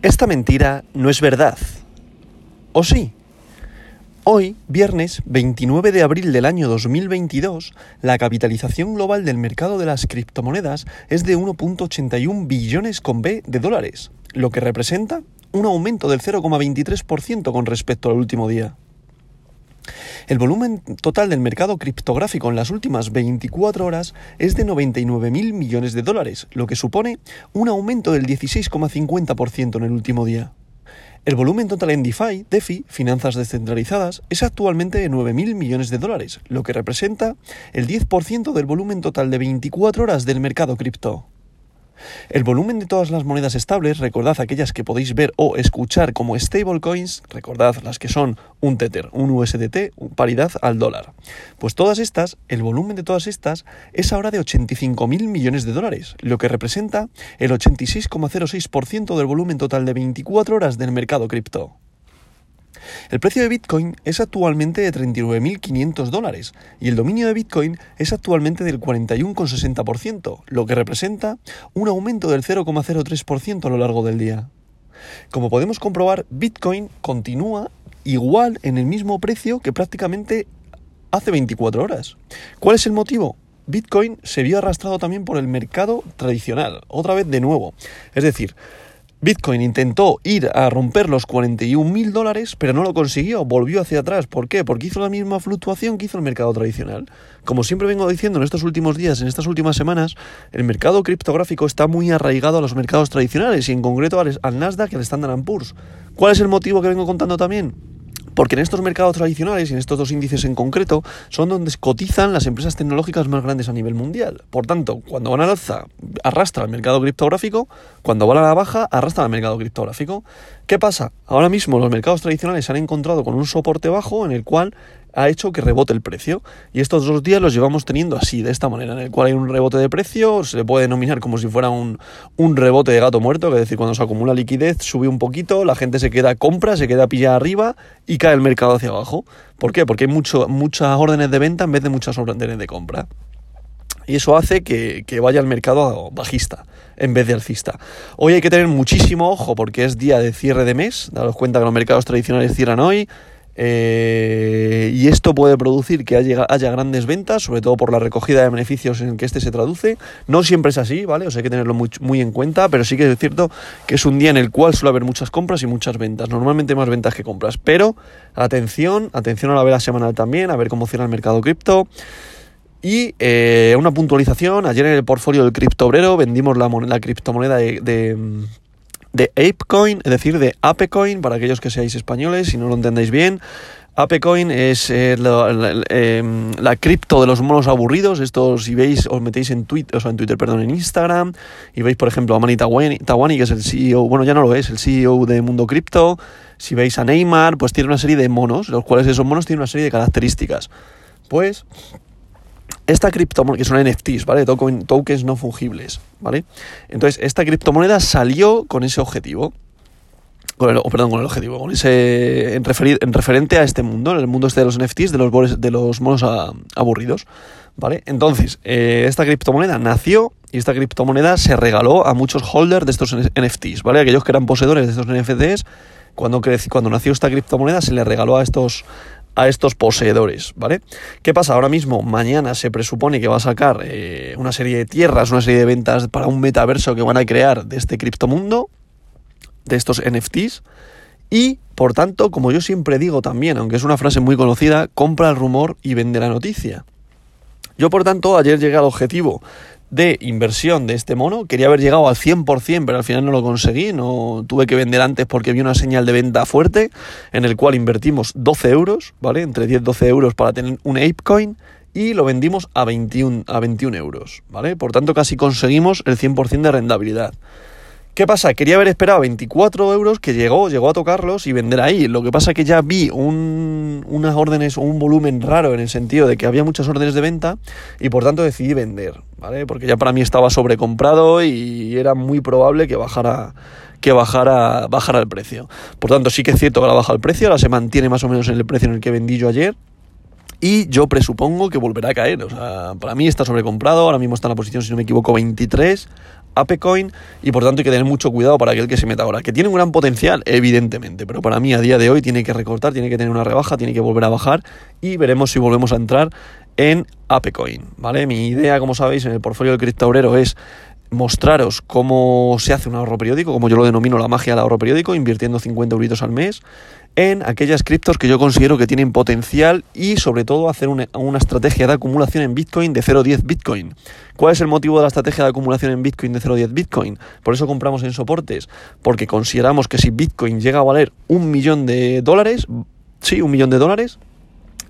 Esta mentira no es verdad. ¿O sí? Hoy, viernes 29 de abril del año 2022, la capitalización global del mercado de las criptomonedas es de 1.81 billones con B de dólares, lo que representa un aumento del 0,23% con respecto al último día. El volumen total del mercado criptográfico en las últimas 24 horas es de 99.000 millones de dólares, lo que supone un aumento del 16,50% en el último día. El volumen total en DeFi, DeFi, finanzas descentralizadas, es actualmente de 9.000 millones de dólares, lo que representa el 10% del volumen total de 24 horas del mercado cripto. El volumen de todas las monedas estables, recordad aquellas que podéis ver o escuchar como stablecoins, recordad las que son un Tether, un USDT, paridad al dólar. Pues todas estas, el volumen de todas estas es ahora de 85.000 millones de dólares, lo que representa el 86,06% del volumen total de 24 horas del mercado cripto. El precio de Bitcoin es actualmente de 39.500 dólares y el dominio de Bitcoin es actualmente del 41,60%, lo que representa un aumento del 0,03% a lo largo del día. Como podemos comprobar, Bitcoin continúa igual en el mismo precio que prácticamente hace 24 horas. ¿Cuál es el motivo? Bitcoin se vio arrastrado también por el mercado tradicional, otra vez de nuevo. Es decir, Bitcoin intentó ir a romper los 41 mil dólares, pero no lo consiguió, volvió hacia atrás. ¿Por qué? Porque hizo la misma fluctuación que hizo el mercado tradicional. Como siempre vengo diciendo en estos últimos días, en estas últimas semanas, el mercado criptográfico está muy arraigado a los mercados tradicionales y en concreto al, Nasdaq y al Standard Poor's. ¿Cuál es el motivo que vengo contando también? Porque en estos mercados tradicionales y en estos dos índices en concreto son donde cotizan las empresas tecnológicas más grandes a nivel mundial. Por tanto, cuando van a la alza, arrastra el mercado criptográfico, cuando van a la baja, arrastra el mercado criptográfico. ¿Qué pasa? Ahora mismo los mercados tradicionales se han encontrado con un soporte bajo en el cual ha hecho que rebote el precio. Y estos dos días los llevamos teniendo así, de esta manera, en el cual hay un rebote de precio, se le puede denominar como si fuera un, un rebote de gato muerto, que es decir, cuando se acumula liquidez, sube un poquito, la gente se queda compra, se queda pillada arriba y cae el mercado hacia abajo. ¿Por qué? Porque hay mucho, muchas órdenes de venta en vez de muchas órdenes de compra. Y eso hace que, que, vaya el mercado bajista en vez de alcista. Hoy hay que tener muchísimo ojo porque es día de cierre de mes. Daros cuenta que los mercados tradicionales cierran hoy. Eh, y esto puede producir que haya, grandes ventas, sobre todo por la recogida de beneficios en que este se traduce. No siempre es así, ¿vale? O sea, hay que tenerlo muy, en cuenta, pero sí que es cierto que es un día en el cual suele haber muchas compras y muchas ventas. Normalmente más ventas que compras. Pero atención, atención a la vela semanal también, a ver cómo cierra el mercado cripto. Y eh, una puntualización, ayer en el portfolio del criptobrero vendimos la, criptomoneda de de ApeCoin, es decir, de ApeCoin, para aquellos que seáis españoles, si no lo entendéis bien. ApeCoin es eh, em, la, cripto de los monos aburridos. Esto, si veis, os metéis en Twitter, o sea, en Twitter, perdón, en Instagram, y veis, por ejemplo, a Mani Tawani, que es el CEO, bueno, ya no lo es, el CEO de Mundo Cripto. Si veis a Neymar, pues tiene una serie de monos, los cuales esos monos tienen una serie de características. Pues esta criptomoneda, que son NFTs, ¿vale? tokens no fungibles, ¿vale? Entonces, esta criptomoneda salió con ese objetivo. Con el, perdón, con el objetivo, con ese. En, en, referente a este mundo, en el mundo este de los NFTs, de los, de los monos aburridos. ¿Vale? Entonces, eh, esta criptomoneda nació y esta criptomoneda se regaló a muchos holders de estos NFTs, ¿vale? Aquellos que eran poseedores de estos NFTs, cuando, cuando nació esta criptomoneda se le regaló a estos, a estos poseedores, ¿vale? ¿Qué pasa? Ahora mismo, mañana se presupone que va a sacar eh, una serie de tierras, una serie de ventas para un metaverso que van a crear de este criptomundo, de estos NFTs, y por tanto, como yo siempre digo también, aunque es una frase muy conocida, compra el rumor y vende la noticia. Yo, por tanto, ayer llegué al objetivo de inversión de este mono. Quería haber llegado al 100%, pero al final no lo conseguí. No tuve que vender antes porque vi una señal de venta fuerte en el cual invertimos 12 euros, ¿vale? Entre 10 y 12 euros para tener un ApeCoin y lo vendimos a 21, a 21 euros, ¿vale? Por tanto, casi conseguimos el 100% de rentabilidad. ¿Qué pasa? Quería haber esperado 24 euros, que llegó, llegó a tocarlos y vender ahí. Lo que pasa que ya vi un, unas órdenes o un volumen raro en el sentido de que había muchas órdenes de venta y por tanto decidí vender, ¿vale? Porque ya para mí estaba sobrecomprado y era muy probable que bajara que bajara, bajara el precio. Por tanto, sí que es cierto que ahora baja el precio, ahora se mantiene más o menos en el precio en el que vendí yo ayer, y yo presupongo que volverá a caer. O sea, para mí está sobrecomprado. Ahora mismo está en la posición, si no me equivoco, 23 ApeCoin y por tanto hay que tener mucho cuidado para aquel que se meta ahora. Que tiene un gran potencial, evidentemente, pero para mí a día de hoy tiene que recortar, tiene que tener una rebaja, tiene que volver a bajar y veremos si volvemos a entrar en ApeCoin, ¿vale? Mi idea, como sabéis, en el portfolio del criptobrero es mostraros cómo se hace un ahorro periódico, como yo lo denomino la magia del ahorro periódico, invirtiendo 50 euritos al mes en aquellas criptos que yo considero que tienen potencial y sobre todo hacer una, estrategia de acumulación en Bitcoin de 0.10 Bitcoin. ¿Cuál es el motivo de la estrategia de acumulación en Bitcoin de 0.10 Bitcoin? Por eso compramos en soportes, porque consideramos que si Bitcoin llega a valer un millón de dólares, sí, un millón de dólares,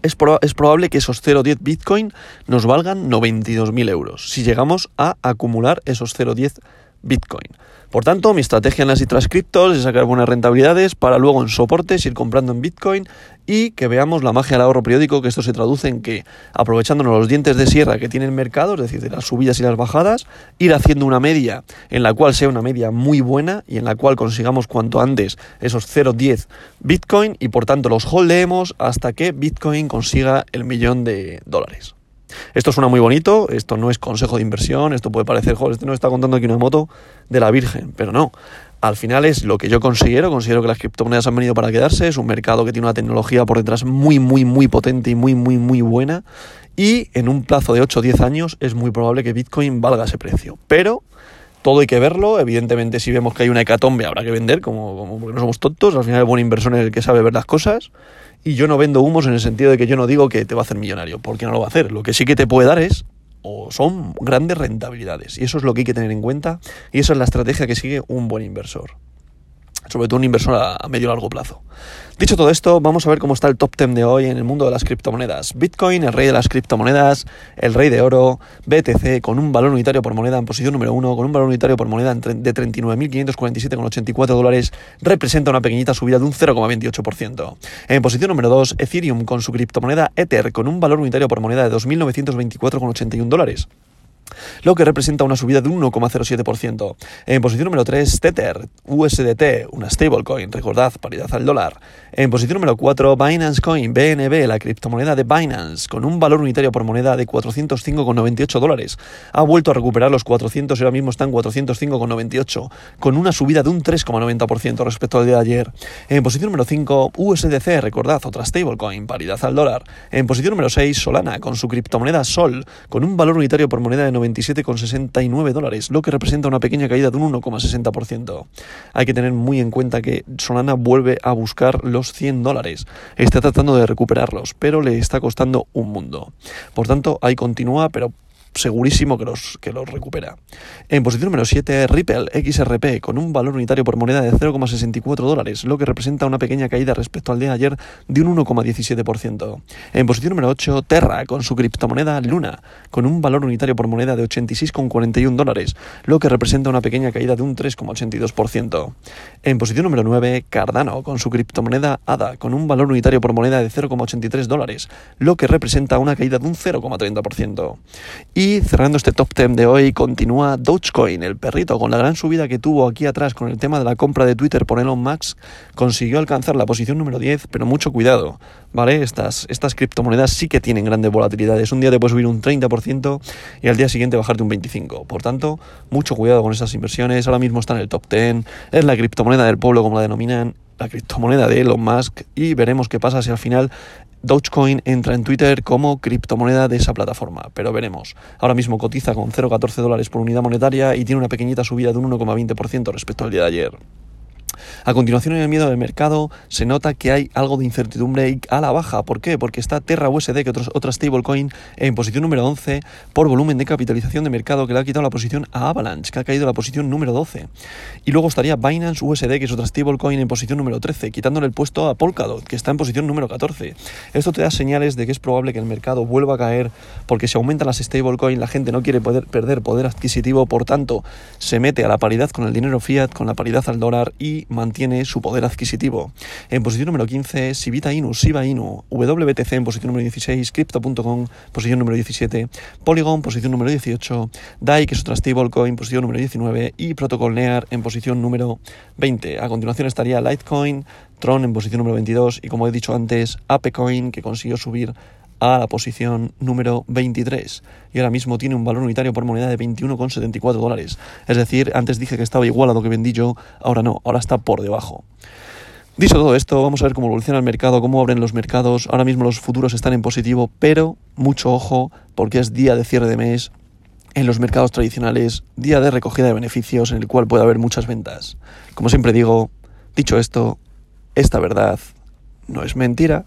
es, probable que esos 0.10 Bitcoin nos valgan 92.000 euros si llegamos a acumular esos 0.10 Bitcoin. Por tanto, mi estrategia en las otras criptos es sacar buenas rentabilidades para luego en soportes ir comprando en Bitcoin y que veamos la magia del ahorro periódico, que esto se traduce en que aprovechándonos los dientes de sierra que tiene el mercado, es decir, de las subidas y las bajadas, ir haciendo una media en la cual sea una media muy buena y en la cual consigamos cuanto antes esos 0.10 Bitcoin y por tanto los holdeemos hasta que Bitcoin consiga el millón de dólares. Esto suena muy bonito, esto no es consejo de inversión, esto puede parecer, joder, este no está contando aquí una moto de la Virgen, pero no. Al final es lo que yo considero, considero que las criptomonedas han venido para quedarse, es un mercado que tiene una tecnología por detrás muy, muy, muy potente y muy, muy, muy buena, y en un plazo de 8 o 10 años es muy probable que Bitcoin valga ese precio. Pero todo hay que verlo. Evidentemente, si vemos que hay una hecatombe, habrá que vender, como, no somos tontos. Al final, el buen inversor es el que sabe ver las cosas. Y yo no vendo humos en el sentido de que yo no digo que te va a hacer millonario, porque no lo va a hacer. Lo que sí que te puede dar es, o son grandes rentabilidades. Y eso es lo que hay que tener en cuenta. Y eso es la estrategia que sigue un buen inversor sobre todo un inversor a, medio largo plazo. Dicho todo esto, vamos a ver cómo está el top 10 de hoy en el mundo de las criptomonedas. Bitcoin, el rey de las criptomonedas, el rey de oro, BTC con un valor unitario por moneda en posición número 1, con un valor unitario por moneda de 39.547,84 dólares, representa una pequeñita subida de un 0,28%. En posición número 2, Ethereum con su criptomoneda Ether con un valor unitario por moneda de 2.924,81 dólares lo que representa una subida de un 1,07%. En posición número 3, Tether, USDT, una stablecoin, recordad, paridad al dólar. En posición número 4, Binance Coin, BNB, la criptomoneda de Binance, con un valor unitario por moneda de 405,98 dólares. Ha vuelto a recuperar los 400 y ahora mismo está en 405,98, con una subida de un 3,90% respecto al día de ayer. En posición número 5, USDC, recordad, otra stablecoin, paridad al dólar. En posición número 6, Solana, con su criptomoneda Sol, con un valor unitario por moneda de 97,69 dólares, lo que representa una pequeña caída de un 1,60%. Hay que tener muy en cuenta que Solana vuelve a buscar los 100 dólares. Está tratando de recuperarlos, pero le está costando un mundo. Por tanto, ahí continúa, pero segurísimo que los, que los recupera. En posición número 7, Ripple XRP, con un valor unitario por moneda de 0,64 dólares, lo que representa una pequeña caída respecto al día de ayer de un 1,17%. En posición número 8, Terra, con su criptomoneda Luna, con un valor unitario por moneda de 86,41 dólares, lo que representa una pequeña caída de un 3,82%. En posición número 9, Cardano, con su criptomoneda ADA, con un valor unitario por moneda de 0,83 dólares, lo que representa una caída de un 0,30%. Y cerrando este top 10 de hoy, continúa Dogecoin, el perrito, con la gran subida que tuvo aquí atrás con el tema de la compra de Twitter por Elon Musk, consiguió alcanzar la posición número 10, pero mucho cuidado, ¿vale? Estas, estas criptomonedas sí que tienen grandes volatilidades. Un día te puede subir un 30% y al día siguiente bajarte un 25%. Por tanto, mucho cuidado con esas inversiones. Ahora mismo está en el top 10, es la criptomoneda del pueblo, como la denominan, la criptomoneda de Elon Musk y veremos qué pasa si al final Dogecoin entra en Twitter como criptomoneda de esa plataforma, pero veremos. Ahora mismo cotiza con 0,14 dólares por unidad monetaria y tiene una pequeñita subida de un 1,20% respecto al día de ayer. A continuación, en el miedo del mercado, se nota que hay algo de incertidumbre a la baja. ¿Por qué? Porque está Terra USD, que es otra stablecoin, en posición número 11 por volumen de capitalización de mercado, que le ha quitado la posición a Avalanche, que ha caído a la posición número 12. Y luego estaría Binance USD, que es otra stablecoin, en posición número 13, quitándole el puesto a Polkadot, que está en posición número 14. Esto te da señales de que es probable que el mercado vuelva a caer, porque si aumentan las stablecoins, la gente no quiere poder perder poder adquisitivo, por tanto, se mete a la paridad con el dinero fiat, con la paridad al dólar y mantiene su poder adquisitivo. En posición número 15, Sibita Inu, Shiba Inu, WBTC en posición número 16, Crypto.com, posición número 17, Polygon, posición número 18, DAI, que es otra stablecoin, posición número 19, y Protocol Near en posición número 20. A continuación estaría Litecoin, Tron en posición número 22 y como he dicho antes, Apecoin, que consiguió subir a la posición número 23 y ahora mismo tiene un valor unitario por moneda de 21,74 dólares. Es decir, antes dije que estaba igual a lo que vendí yo, ahora no, ahora está por debajo. Dicho todo esto, vamos a ver cómo evoluciona el mercado, cómo abren los mercados. Ahora mismo los futuros están en positivo, pero mucho ojo porque es día de cierre de mes en los mercados tradicionales, día de recogida de beneficios en el cual puede haber muchas ventas. Como siempre digo, dicho esto, esta verdad no es mentira.